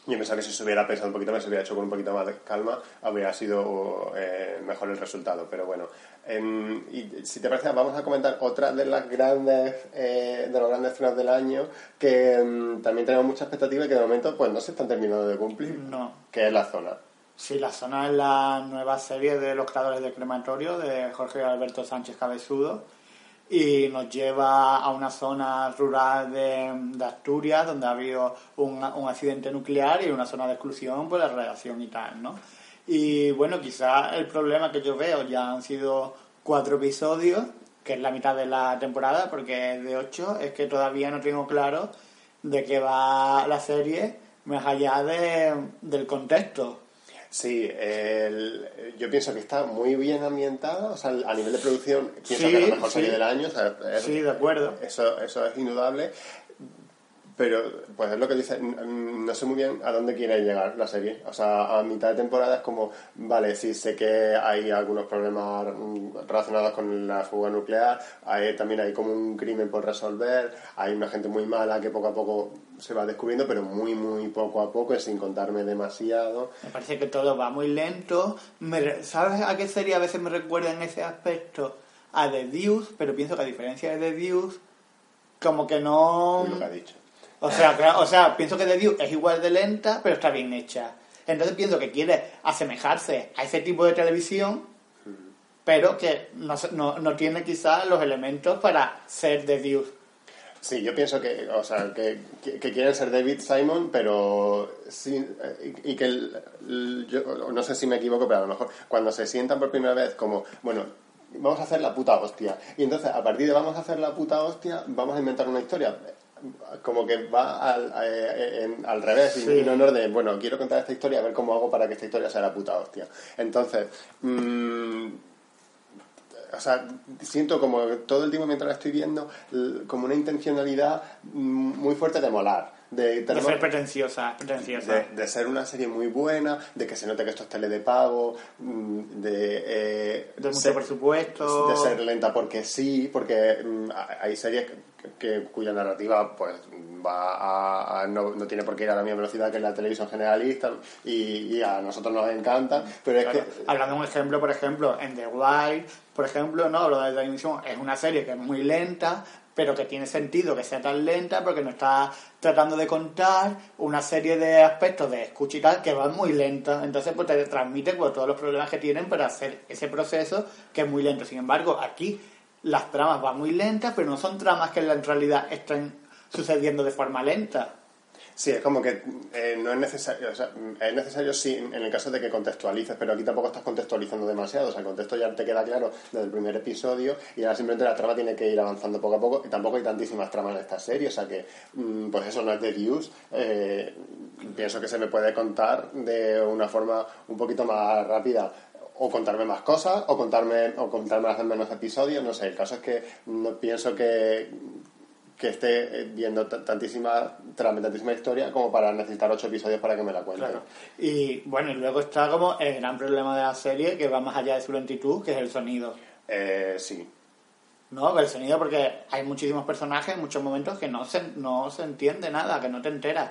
Yo pensaba que si se hubiera pensado un poquito más, se hubiera hecho con un poquito más de calma, habría sido eh, mejor el resultado. Pero bueno, em, y si te parece, vamos a comentar otra de las grandes eh, de los grandes estrenos del año que em, también tenemos mucha expectativa y que de momento pues no se están terminando de cumplir, No. que es la zona. Sí, la zona es la nueva serie de los creadores de Crematorio de Jorge Alberto Sánchez Cabezudo y nos lleva a una zona rural de, Asturias donde ha habido un, un accidente nuclear y una zona de exclusión por la radiación y tal, ¿no? Y bueno, quizás el problema que yo veo ya han sido cuatro episodios, que es la mitad de la temporada, porque es de ocho, es que todavía no tengo claro de qué va la serie más allá de, del contexto. Sí, el- yo pienso que está muy bien ambientada, o sea, a nivel de producción, pienso Sí, que es la mejor sí. serie del año, o sea, es- Sí, de acuerdo. eso, eso es indudable. Pero, pues es lo que dice, no sé muy bien a dónde quiere llegar la serie. O sea, a mitad de temporada es como, vale, sí sé que hay algunos problemas relacionados con la fuga nuclear, hay, también hay como un crimen por resolver, hay una gente muy mala que poco a poco se va descubriendo, pero muy, muy poco a poco, y sin contarme demasiado. Me parece que todo va muy lento. Me ¿Sabes a qué serie a veces me recuerda en ese aspecto? A The Deuce, pero pienso que a diferencia de The Deuce, como que no... Lo que ha dicho. O sea, claro, o sea, pienso que The View es igual de lenta, pero está bien hecha. Entonces pienso que quiere asemejarse a ese tipo de televisión, pero que no, no, no tiene quizás los elementos para ser The View. Sí, yo pienso que, o sea, que, que- quieren ser David Simon, pero eh, y, que yo no sé si me equivoco, pero a lo mejor cuando se sientan por primera vez como, bueno, vamos a hacer la puta hostia, y entonces a partir de vamos a hacer la puta hostia, vamos a inventar una historia. Como que va al, eh, en- al revés y- Sí. y no en orden, bueno, quiero contar esta historia, a ver cómo hago para que esta historia sea la puta hostia. Entonces, mm, o sea, siento como todo el tiempo mientras la estoy viendo, como una intencionalidad mm, muy fuerte de molar. De, ser pretenciosa, pretenciosa. de, de ser una serie muy buena, de que se note que esto es tele de pago, mm, de, eh, de mucho ser- presupuesto. de ser lenta porque sí, porque mm, hay series que, que- cuya narrativa pues va a, a- no, no tiene por qué ir a la misma velocidad que la televisión generalista y, y a nosotros nos encanta, pero es que Hablando de un ejemplo, por ejemplo, en The Wild, por ejemplo, no hablo de la es una serie que es muy lenta, pero que tiene sentido que sea tan lenta porque nos está tratando de contar una serie de aspectos de escucha y tal que van muy lenta. Entonces, pues te transmite pues, todos los problemas que tienen para hacer ese proceso que es muy lento. Sin embargo, aquí las tramas van muy lentas, pero no son tramas que en realidad estén sucediendo de forma lenta. Sí, es como que eh, no es necesario, o sea, es necesario sí en el caso de que contextualices, pero aquí tampoco estás contextualizando demasiado, o sea, el contexto ya te queda claro desde el primer episodio y ahora simplemente la trama tiene que ir avanzando poco a poco y tampoco hay tantísimas tramas en esta serie, o sea que, mm, pues eso no es de views, eh, pienso que se me puede contar de una forma un poquito más rápida o contarme más cosas o contarme o contarme hacer menos episodios, no sé, el caso es que no pienso que que esté eh, viendo tantísima tantísima historia como para necesitar ocho episodios para que me la cuente. Claro. Y bueno, y luego está como el gran problema de la serie que va más allá de su lentitud, que es el sonido. Eh, sí. No, el sonido porque hay muchísimos personajes en muchos momentos que no se, no se entiende nada, que no te enteras.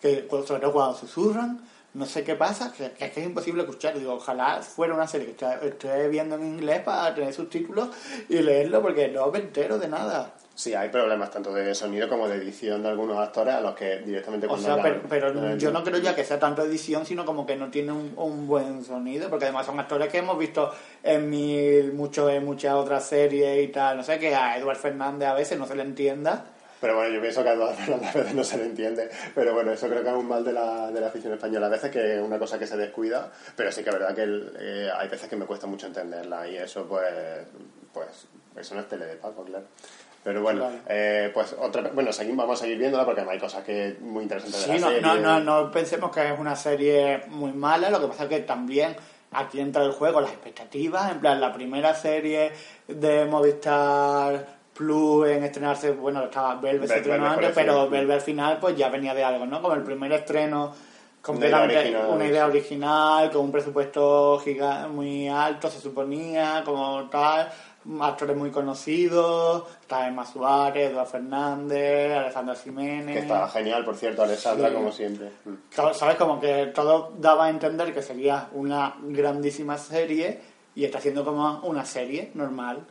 Que sobre todo cuando susurran, no sé qué pasa, que, que es que es imposible escuchar. Digo, ojalá fuera una serie que esté viendo en inglés para tener subtítulos y leerlo porque no me entero de nada. Sí, hay problemas tanto de sonido como de edición de algunos actores a los que directamente O cuando sea, pero, hablan- pero yo no creo ya que sea tanto edición, sino como que no tiene un, un buen sonido, porque además son actores que hemos visto en mil, mucho, en muchas otras series y tal. No sé, que a Eduard Fernández a veces no se le entienda. Pero bueno, yo pienso que a Eduardo Fernández a veces no se le entiende. Pero bueno, eso creo que es un mal de la, de la afición española. A veces que es una cosa que se descuida, pero sí que es verdad que el- eh, hay veces que me cuesta mucho entenderla y eso pues, pues eso no es tele de pago, claro. Pero bueno, Claro. eh, pues otra, bueno, seguimos, vamos a seguir viéndola porque hay cosas que muy interesantes de Sí, la no, serie. no, no, no pensemos que es una serie muy mala, lo que pasa es que también aquí entra el juego las expectativas, en plan la primera serie de Movistar Plus en estrenarse, bueno, estaba Velvet se estrenó antes, pero. Velvet al final pues ya venía de algo, ¿no? Como el primer estreno completamente original, una idea original, con un presupuesto giga- muy alto, se suponía, como tal, actores muy conocidos, está Emma Suárez, Eduardo Fernández, Alessandra Jiménez. Que está genial, por cierto, Alessandra, Sí. como siempre. ¿Sabes? Como que todo daba a entender que sería una grandísima serie y está siendo como una serie normal.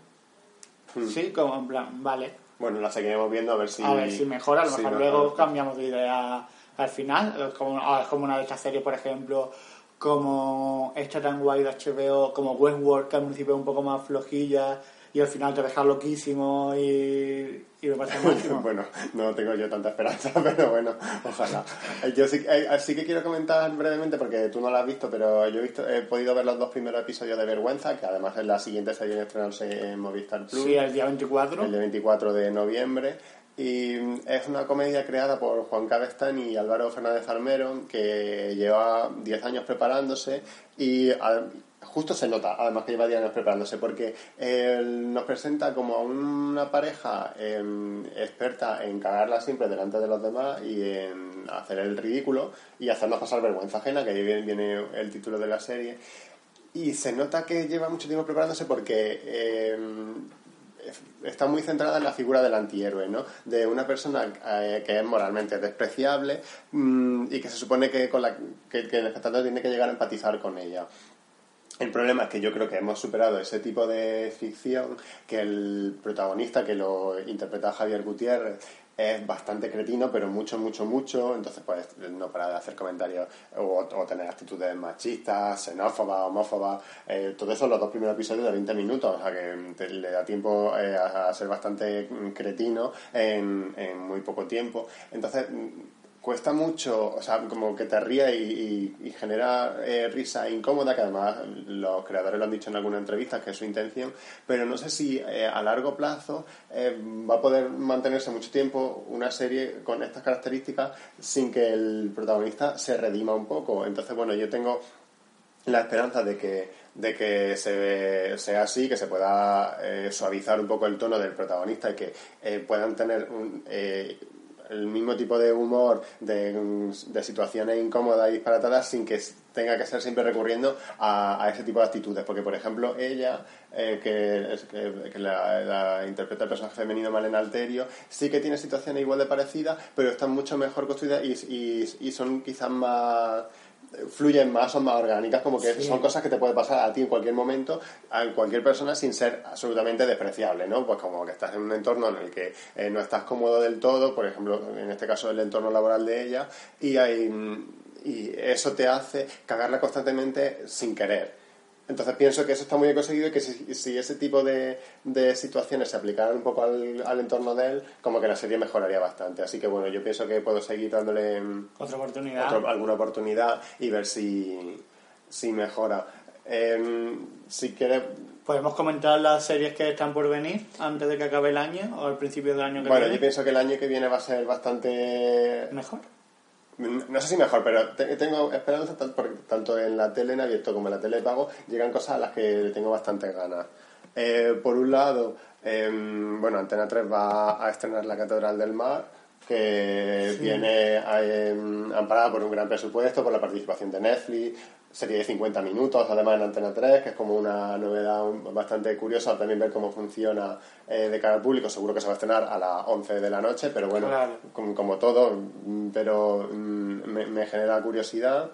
Hmm. Sí, como en plan, vale. Bueno, la seguiremos viendo a ver si... A ver si mejora, a lo mejor luego cambiamos de idea al final. Es como, ah, es como una de estas series, por ejemplo, como esta tan guay de HBO, como Westworld, que al principio es un poco más flojilla y al final te deja loquísimo y, y me parece máximo. bueno, no tengo yo tanta esperanza, pero bueno, ojalá. Eh, Yo sí, eh, sí que quiero comentar brevemente, porque tú no la has visto, pero yo he, visto, he podido ver los dos primeros episodios de Vergüenza, que además es la siguiente serie en estrenarse en Movistar Plus, Sí, el día 24. el de 24 de noviembre. Y mm, es una comedia creada por Juan Cabestán y Álvaro Fernández Armero, que lleva 10 años preparándose y justo se nota, además que lleva 10 años preparándose, porque él nos presenta como a una pareja em, experta en cagarla siempre delante de los demás y en hacer el ridículo y hacernos pasar vergüenza ajena, que ahí viene, viene el título de la serie. Y se nota que lleva mucho tiempo preparándose porque em, está muy centrada en la figura del antihéroe, ¿no? De una persona eh, que es moralmente despreciable mm, y que se supone que, con la, que, que el espectador tiene que llegar a empatizar con ella. El problema es que yo creo que hemos superado ese tipo de ficción, que el protagonista que lo interpreta Javier Gutiérrez es bastante cretino, pero mucho, mucho, mucho. Entonces, pues, no para de hacer comentarios o, tener actitudes machistas, xenófobas, homófobas. Eh, todo eso en los dos primeros episodios de 20 minutos. O sea, que le da tiempo eh, a, ser bastante cretino en, en muy poco tiempo. Entonces, cuesta mucho, o sea, como que te ría y, genera eh, risa incómoda, que además los creadores lo han dicho en alguna entrevista que es su intención, pero no sé si eh, a largo plazo eh, va a poder mantenerse mucho tiempo una serie con estas características sin que el protagonista se redima un poco. Entonces, bueno, yo tengo la esperanza de que, de que se, sea así, que se pueda suavizar un poco el tono del protagonista y que puedan tener un, el mismo tipo de humor, de, situaciones incómodas y disparatadas sin que tenga que ser siempre recurriendo a, ese tipo de actitudes. Porque, por ejemplo, ella, eh, que, que, la, interpreta el personaje femenino Malena Alterio, sí que tiene situaciones igual de parecidas, pero están mucho mejor construidas y, y son quizás más fluyen más, son más orgánicas, como que son cosas que te puede pasar a ti en cualquier momento, a cualquier persona sin ser absolutamente despreciable, ¿no? Pues como que estás en un entorno en el que eh, no estás cómodo del todo, por ejemplo, en este caso el entorno laboral de ella, y, hay, y eso te hace cagarla constantemente sin querer. Entonces pienso que eso está muy bien conseguido y que si, ese tipo de, situaciones se aplicaran un poco al, entorno de él, como que la serie mejoraría bastante. Así que bueno, yo pienso que puedo seguir dándole otra oportunidad, alguna oportunidad y ver si, si mejora. Em, si quieres... ¿Podemos comentar las series que están por venir antes de que acabe el año o al principio del año que viene? Bueno, yo pienso que el año que viene va a ser bastante... ¿Mejor? No sé si mejor, pero tengo esperanza tanto en la tele en abierto como en la tele pago llegan cosas a las que tengo bastante ganas. Eh, por un lado, em, bueno, Antena 3 va a estrenar La Catedral del Mar, que viene em, amparada por un gran presupuesto, por la participación de Netflix, serie de 50 minutos, además en Antena 3, que es como una novedad bastante curiosa también ver cómo funciona eh, de cara al público. Seguro que se va a estrenar a las 11 de la noche, pero bueno, como, todo, pero mm, me, genera curiosidad.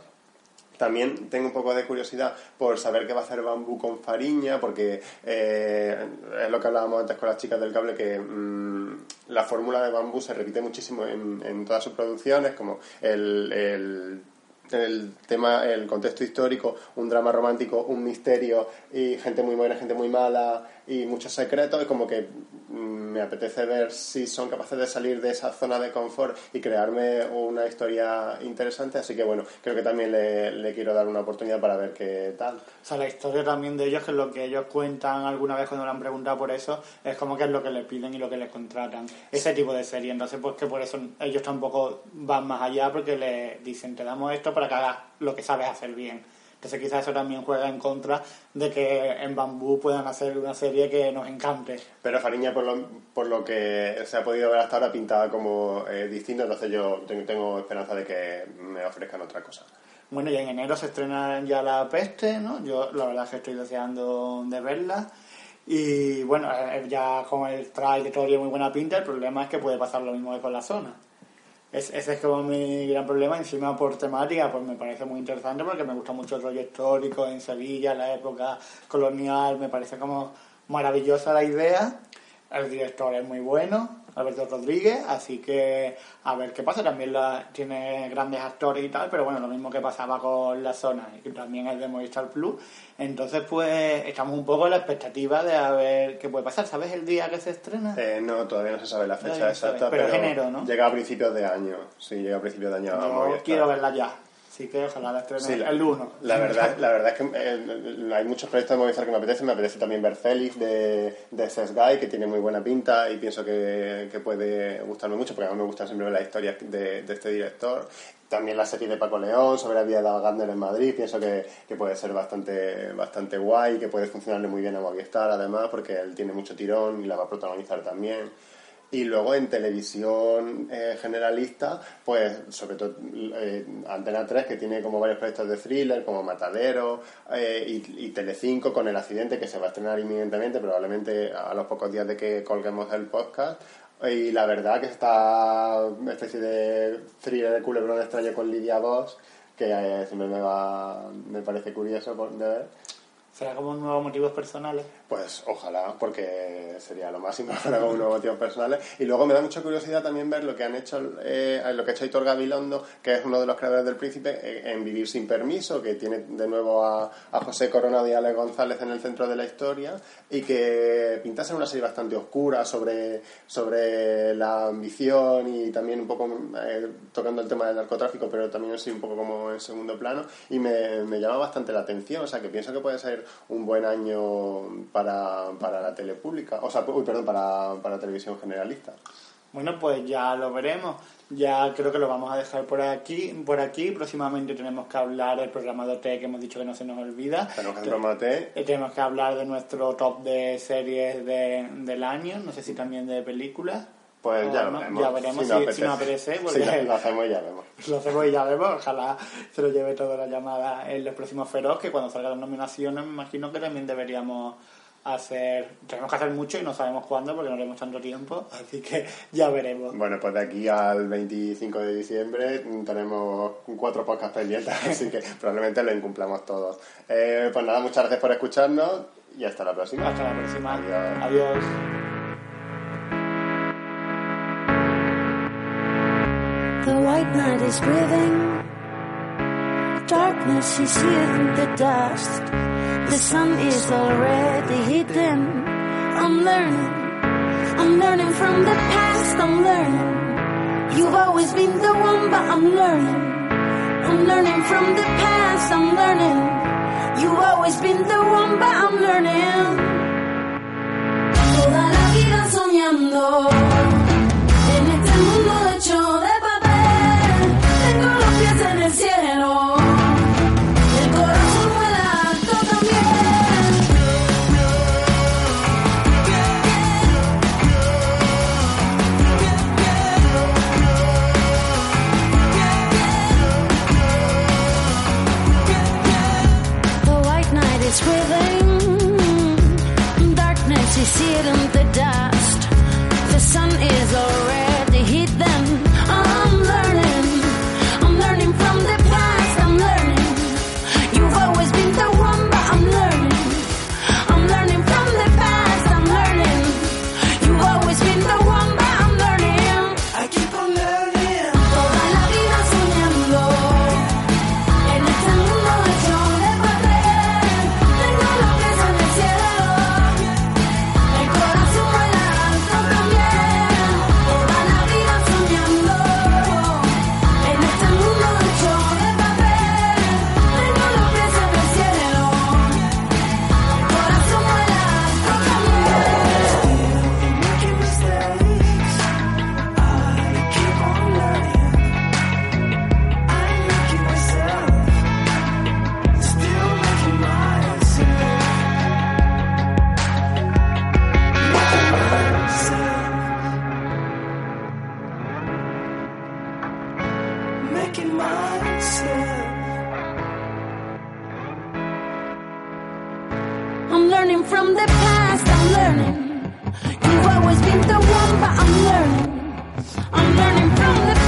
También tengo un poco de curiosidad por saber qué va a hacer Bambú con Fariña, porque eh, es lo que hablábamos antes con las chicas del cable, que mm, la fórmula de Bambú se repite muchísimo en, todas sus producciones, como el, el tema, el contexto histórico, un drama romántico, un misterio y gente muy buena, gente muy mala y muchos secretos, y como que mm, me apetece ver si son capaces de salir de esa zona de confort y crearme una historia interesante, así que bueno, creo que también le, quiero dar una oportunidad para ver qué tal. O sea, la historia también de ellos, que es lo que ellos cuentan alguna vez cuando le han preguntado por eso, es como que es lo que les piden y lo que les contratan, ese tipo de serie, entonces pues que por eso ellos tampoco van más allá porque les dicen, te damos esto para que hagas lo que sabes hacer bien entonces quizás eso también juega en contra de que en Bambú puedan hacer una serie que nos encante. Pero Fariña, por lo, por lo que se ha podido ver hasta ahora, pintada como eh, distinto, entonces yo tengo, esperanza de que me ofrezcan otra cosa. Bueno, y en enero se estrena ya La Peste, ¿no? Yo la verdad es que estoy deseando de verla. Y bueno, eh, ya con el trailer todo muy buena pinta, el problema es que puede pasar lo mismo que con la zona ese es como mi gran problema. Encima por temática, pues me parece muy interesante porque me gusta mucho el rollo histórico en Sevilla, la época colonial, me parece como maravillosa la idea. El director es muy bueno, Alberto Rodríguez, así que a ver qué pasa. También la, tiene grandes actores y tal, pero bueno, lo mismo que pasaba con La Zona, y que también es de Movistar Plus. Entonces, pues estamos un poco en la expectativa de a ver qué puede pasar. ¿Sabes el día que se estrena? Eh, no, todavía no se sabe la fecha exacta, pero, pero, enero, ¿no? Llega a principios de año, sí, llega a principios de año. Yo quiero verla ya. Así que ojalá la estrenen el 1. La verdad, la verdad es que eh, hay muchos proyectos de Movistar que me apetecen. Me apetece también ver Félix de, de Guy, que tiene muy buena pinta y pienso que, que puede gustarme mucho, porque a mí me gustan siempre las historias de, de, este director. También la serie de Paco León sobre la vida de Gardner en Madrid, pienso que, que, puede ser bastante, bastante guay, que puede funcionarle muy bien a Movistar además, porque él tiene mucho tirón y la va a protagonizar también. Y luego en televisión eh, generalista, pues sobre todo eh, Antena 3, que tiene como varios proyectos de thriller, como Matadero, eh, y, y, Telecinco con El Accidente, que se va a estrenar inminentemente, probablemente a los pocos días de que colguemos el podcast. Y la verdad que está una especie de thriller de culebrón extraño con Lidia Voss, que siempre me, va, me parece curioso de ver. ¿Será como nuevos motivos personales? Pues ojalá, porque sería lo máximo para unos motivos personales. Y luego me da mucha curiosidad también ver lo que han hecho, eh, lo que ha hecho Hitor Gabilondo, que es uno de los creadores del Príncipe, eh, en Vivir sin permiso, que tiene de nuevo a, a José Coronado y Alex González en el centro de la historia, y que pintase una serie bastante oscura sobre, sobre la ambición y también un poco eh, tocando el tema del narcotráfico, pero también así un poco como en segundo plano, y me, me llama bastante la atención, o sea que pienso que puede ser un buen año para, para la tele pública, o sea, uy, perdón, para, para televisión generalista. Bueno, pues ya lo veremos. Ya creo que lo vamos a dejar por aquí. Por aquí próximamente tenemos que hablar del programa de OT que hemos dicho que no se nos olvida. Tenemos que Mate. Eh, Tenemos que hablar de nuestro top de series de, del año, no sé si también de películas. Pues O ya lo no, veremos. Ya veremos si, si, si nos porque Si lo, lo hacemos y ya vemos. lo hacemos y ya vemos. Ojalá se lo lleve toda la llamada en los próximos Feroz, que cuando salgan las nominaciones me imagino que también deberíamos hacer... Tenemos que hacer mucho y no sabemos cuándo porque no tenemos tanto tiempo, así que ya veremos. Bueno, pues de aquí al 25 de diciembre tenemos cuatro podcasts pendientes, así que probablemente lo incumplamos todos. Eh, pues nada, muchas gracias por escucharnos y hasta la próxima. Hasta la próxima. Adiós. Adiós. The white night is breathing. Darkness is here in the dust. The sun is already hidden. I'm learning. I'm learning from the past. I'm learning. You've always been the one, but I'm learning. I'm learning from the past. I'm learning. You've always been the one, but I'm learning. I'm learning from the past, I'm learning. You've always been the one, but I'm learning. I'm learning from the